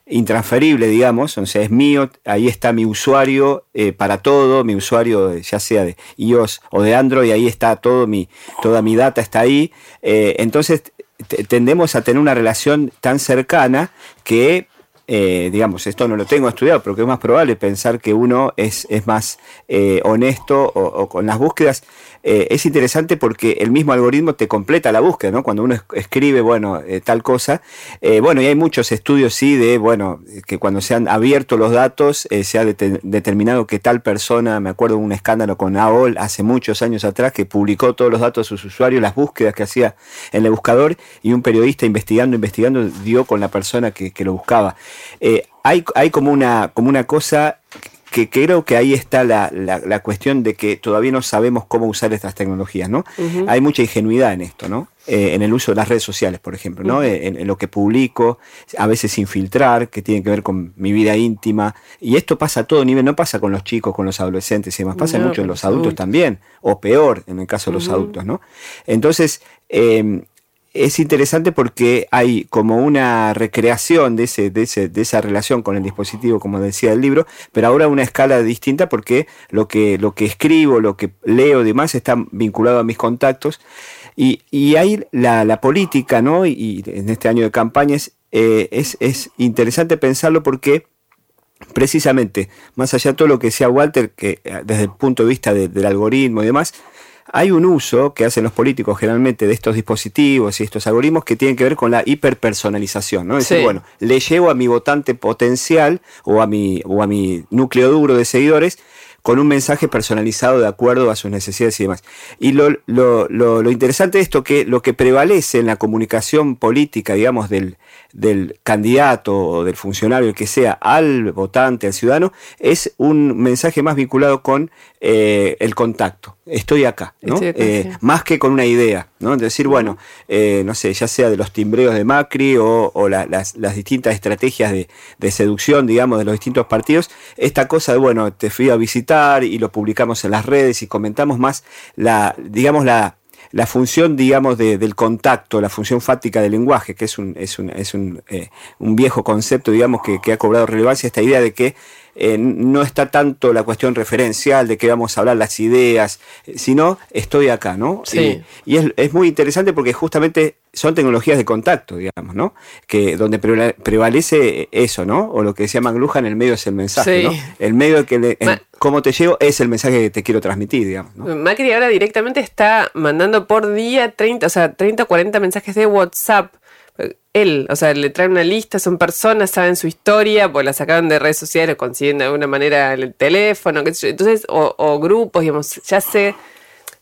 intransferible, digamos, o sea, es mío, ahí está mi usuario eh, para todo, mi usuario eh, ya sea de iOS o de Android, ahí está todo mi, toda mi data está ahí. Eh, entonces tendemos a tener una relación tan cercana que digamos, esto no lo tengo estudiado, pero que es más probable pensar que uno es, es más honesto o con las búsquedas. Eh, es interesante porque el mismo algoritmo te completa la búsqueda, ¿no? Cuando uno es- escribe, bueno, eh, tal cosa. Eh, bueno, y hay muchos estudios, sí, de, bueno, que cuando se han abierto los datos, eh, se ha dete- determinado que tal persona, me acuerdo de un escándalo con AOL hace muchos años atrás, que publicó todos los datos de sus usuarios, las búsquedas que hacía en el buscador, y un periodista investigando, investigando, dio con la persona que, que lo buscaba. Eh, hay, hay como una, como una cosa que creo que ahí está la, la- la cuestión de que todavía no sabemos cómo usar estas tecnologías, ¿no? Hay mucha ingenuidad en esto, ¿no? Eh, en el uso de las redes sociales, por ejemplo, ¿no? Eh, en, en lo que publico, a veces sin filtrar, que tiene que ver con mi vida íntima. Y esto pasa a todo nivel, no pasa con los chicos, con los adolescentes y demás, pasa No, mucho en los adultos adultos. también, o peor en el caso de los adultos, ¿no? Entonces, eh, es interesante porque hay como una recreación de, ese, de, ese, de esa relación con el dispositivo, como decía el libro, pero ahora una escala distinta porque lo que, lo que escribo, lo que leo y demás está vinculado a mis contactos. Y, y ahí la, la política, ¿no? Y, en este año de campañas, eh, es, es interesante pensarlo porque precisamente, más allá de todo lo que decía Walter, que eh, desde el punto de vista de- del algoritmo y demás, hay un uso que hacen los políticos generalmente de estos dispositivos y estos algoritmos que tienen que ver con la hiperpersonalización, ¿no? Es decir, bueno, le llevo a mi votante potencial o a mi, o a mi núcleo duro de seguidores con un mensaje personalizado de acuerdo a sus necesidades y demás. Y lo, lo, lo, lo interesante de esto que lo que prevalece en la comunicación política, digamos, del, del candidato o del funcionario, el que sea, al votante, al ciudadano, es un mensaje más vinculado con eh, el contacto. Estoy acá, ¿no? Estoy acá, Eh, sí. más que con una idea, ¿no? Es decir, bueno, eh, no sé, ya sea de los timbreos de Macri o, o la- las, las distintas estrategias de, de seducción, digamos, de los distintos partidos, esta cosa de, bueno, te fui a visitar y lo publicamos en las redes y comentamos más la, digamos, la, la función, digamos, de- del contacto, la función fáctica del lenguaje, que es un, es un, es un, eh, un viejo concepto, digamos, que, que ha cobrado relevancia, esta idea de que eh, no está tanto la cuestión referencial de que vamos a hablar las ideas, eh, sino estoy acá, ¿no? Sí. Y, y es, es muy interesante porque justamente son tecnologías de contacto, digamos, ¿no? Que donde prevale- prevalece eso, ¿no? O lo que decía McLuhan, el medio es el mensaje, Sí. ¿no? El medio que le, en cómo te llego es el mensaje que te quiero transmitir, digamos, ¿no? Macri ahora directamente está mandando por día 30, o sea, 30 o 40 mensajes de WhatsApp. Él, o sea, le trae una lista, son personas, saben su historia, pues la sacaron de redes sociales, lo consiguen de alguna manera el teléfono, qué sé yo. entonces, o, o grupos, digamos, ya sé,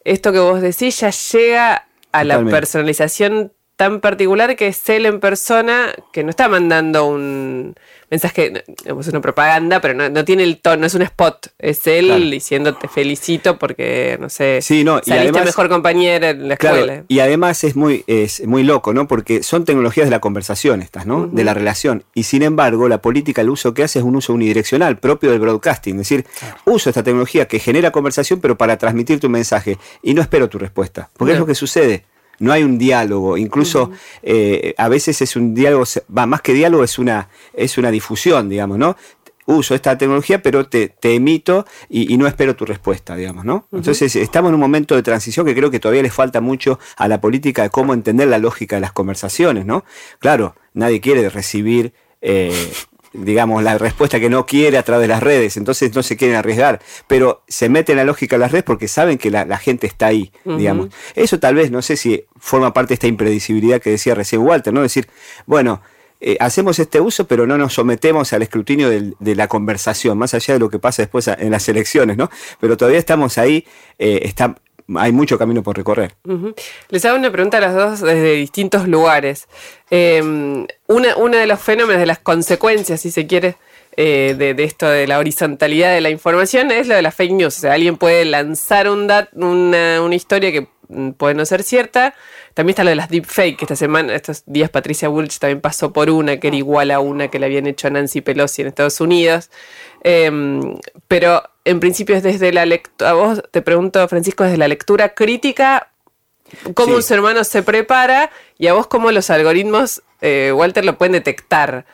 esto que vos decís ya llega a la personalización tan particular que es él en persona, que no está mandando un mensaje, digamos, una propaganda, pero no, no tiene el tono, no es un spot, es él Claro. diciendo te felicito porque, no sé, Sí, no, y saliste además- mejor compañera en la Claro, escuela. y además es muy, es muy loco, ¿no? Porque son tecnologías de la conversación estas, ¿no? De la relación. Y sin embargo, la política, el uso que hace es un uso unidireccional, propio del broadcasting. Es decir, uso esta tecnología que genera conversación, pero para transmitir tu mensaje. Y no espero tu respuesta. Porque es No. lo que sucede. No hay un diálogo, incluso eh, a veces es un diálogo, va, más que diálogo es una, es una difusión, digamos, ¿no? Uso esta tecnología, pero te, te emito y, y no espero tu respuesta, digamos, ¿no? Entonces estamos en un momento de transición que creo que todavía le falta mucho a la política de cómo entender la lógica de las conversaciones, ¿no? Claro, nadie quiere recibir eh, digamos, la respuesta que no quiere a través de las redes, entonces no se quieren arriesgar, pero se mete en la lógica de las redes porque saben que la, la gente está ahí, digamos. Eso tal vez, no sé si forma parte de esta impredecibilidad que decía recién Walter, ¿no? Decir, bueno, eh, hacemos este uso, pero no nos sometemos al escrutinio del- de la conversación, más allá de lo que pasa después a- en las elecciones, ¿no? Pero todavía estamos ahí, eh, está, hay mucho camino por recorrer. Les hago una pregunta a las dos desde distintos lugares. Eh, una, de los fenómenos, de las consecuencias, si se quiere, eh, de, esto de la horizontalidad de la información es lo de la fake news. O sea, alguien puede lanzar una, una historia que mm, puede no ser cierta. También está lo de las deepfake, que esta semana, estos días Patricia Bullrich también pasó por una que era igual a una que le habían hecho a Nancy Pelosi en Estados Unidos. Em, pero en principio es desde la lectura, a vos te pregunto, Francisco, desde la lectura crítica, cómo Sí. un ser humano se prepara y a vos cómo los algoritmos, eh, Walter, lo pueden detectar.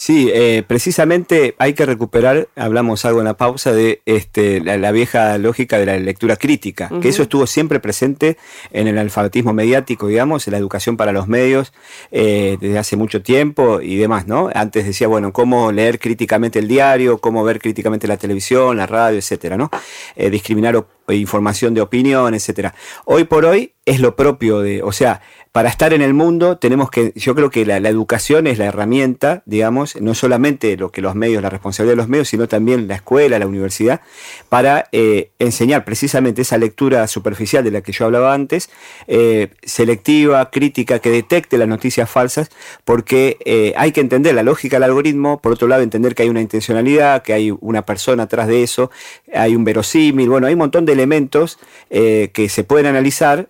Sí, eh, precisamente hay que recuperar, hablamos algo en la pausa, de este, la, la vieja lógica de la lectura crítica, que eso estuvo siempre presente en el alfabetismo mediático, digamos, en la educación para los medios, eh, desde hace mucho tiempo y demás, ¿no? Antes decía, bueno, cómo leer críticamente el diario, cómo ver críticamente la televisión, la radio, etcétera, ¿no? Eh, discriminar información de opinión, etcétera. Hoy por hoy es lo propio de, o sea, para estar en el mundo tenemos que, yo creo que la, educación es la herramienta, digamos, no solamente lo que los medios, la responsabilidad de los medios, sino también la escuela, la universidad, para eh, enseñar precisamente esa lectura superficial de la que yo hablaba antes, eh, selectiva, crítica, que detecte las noticias falsas, porque eh, hay que entender la lógica del algoritmo, por otro lado entender que hay una intencionalidad, que hay una persona atrás de eso, hay un verosímil, bueno, hay un montón de elementos que se pueden analizar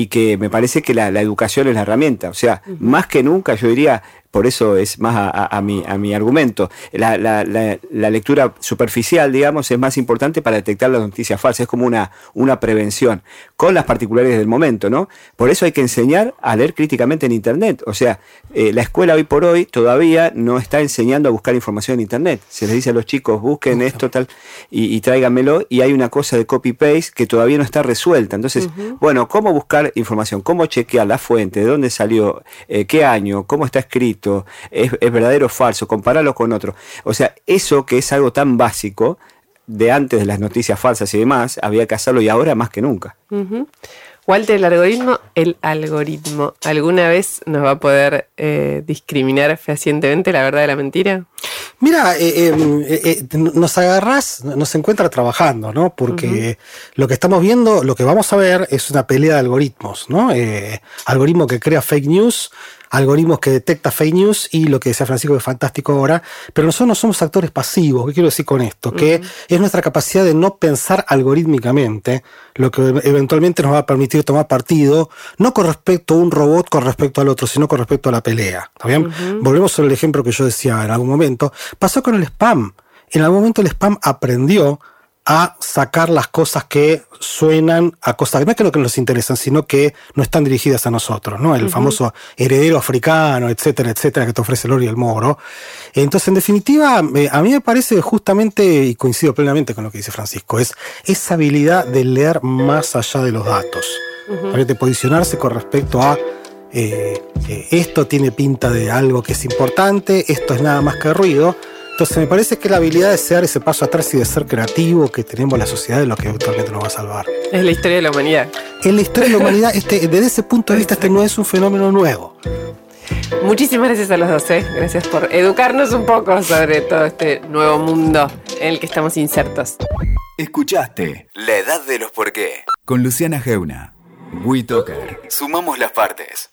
y que me parece que la, la educación es la herramienta. O sea, más que nunca yo diría, por eso es más a, a- a mi, a mi argumento, la, la- la- la lectura superficial, digamos, es más importante para detectar las noticias falsas, es como una, una prevención, con las particularidades del momento, ¿no? Por eso hay que enseñar a leer críticamente en Internet. O sea, eh, la escuela hoy por hoy todavía no está enseñando a buscar información en Internet. Se les dice a los chicos, busquen esto, tal, y, y tráiganmelo, y hay una cosa de copy-paste que todavía no está resuelta. Entonces, bueno, ¿cómo buscar información? ¿Cómo chequear la fuente? ¿De dónde salió? Eh, ¿Qué año? ¿Cómo está escrito? ¿Es, es verdadero o falso? Compararlo con otro. O sea, eso que es algo tan básico de antes de las noticias falsas y demás, había que hacerlo y ahora más que nunca. Walter, el algoritmo, el algoritmo, ¿alguna vez nos va a poder eh, discriminar fehacientemente la verdad de la mentira? Mira, eh, eh, nos agarrás, nos encuentra trabajando, ¿no? Porque lo que estamos viendo, lo que vamos a ver es una pelea de algoritmos, ¿no? Eh, algoritmo que crea fake news, algoritmos que detecta fake news y lo que decía Francisco que es fantástico ahora, pero nosotros no somos actores pasivos. ¿Qué quiero decir con esto? Que es nuestra capacidad de no pensar algorítmicamente, lo que eventualmente nos va a permitir tomar partido, no con respecto a un robot con respecto al otro, sino con respecto a la pelea. ¿Está bien? Volvemos sobre el ejemplo que yo decía en algún momento. Pasó con el spam. En algún momento el spam aprendió a sacar las cosas que suenan a cosas que no es que no que nos interesan, sino que no están dirigidas a nosotros, ¿no? El famoso heredero africano, etcétera, etcétera, que te ofrece el oro y el moro. Entonces, en definitiva, eh, a mí me parece justamente, y coincido plenamente con lo que dice Francisco, es esa habilidad de leer más allá de los datos, de posicionarse con respecto a eh, eh, esto tiene pinta de algo que es importante, esto es nada más que ruido. Entonces me parece que la habilidad de dar ese paso atrás y de ser creativo que tenemos la sociedad es lo que actualmente nos va a salvar. Es la historia de la humanidad. En la historia de la humanidad, este, desde ese punto de vista, este no es un fenómeno nuevo. Muchísimas gracias a los dos, ¿eh? gracias por educarnos un poco sobre todo este nuevo mundo en el que estamos insertos. Escuchaste La Edad de los Por qué con Luciana Geuna. WeToker. Sumamos las partes.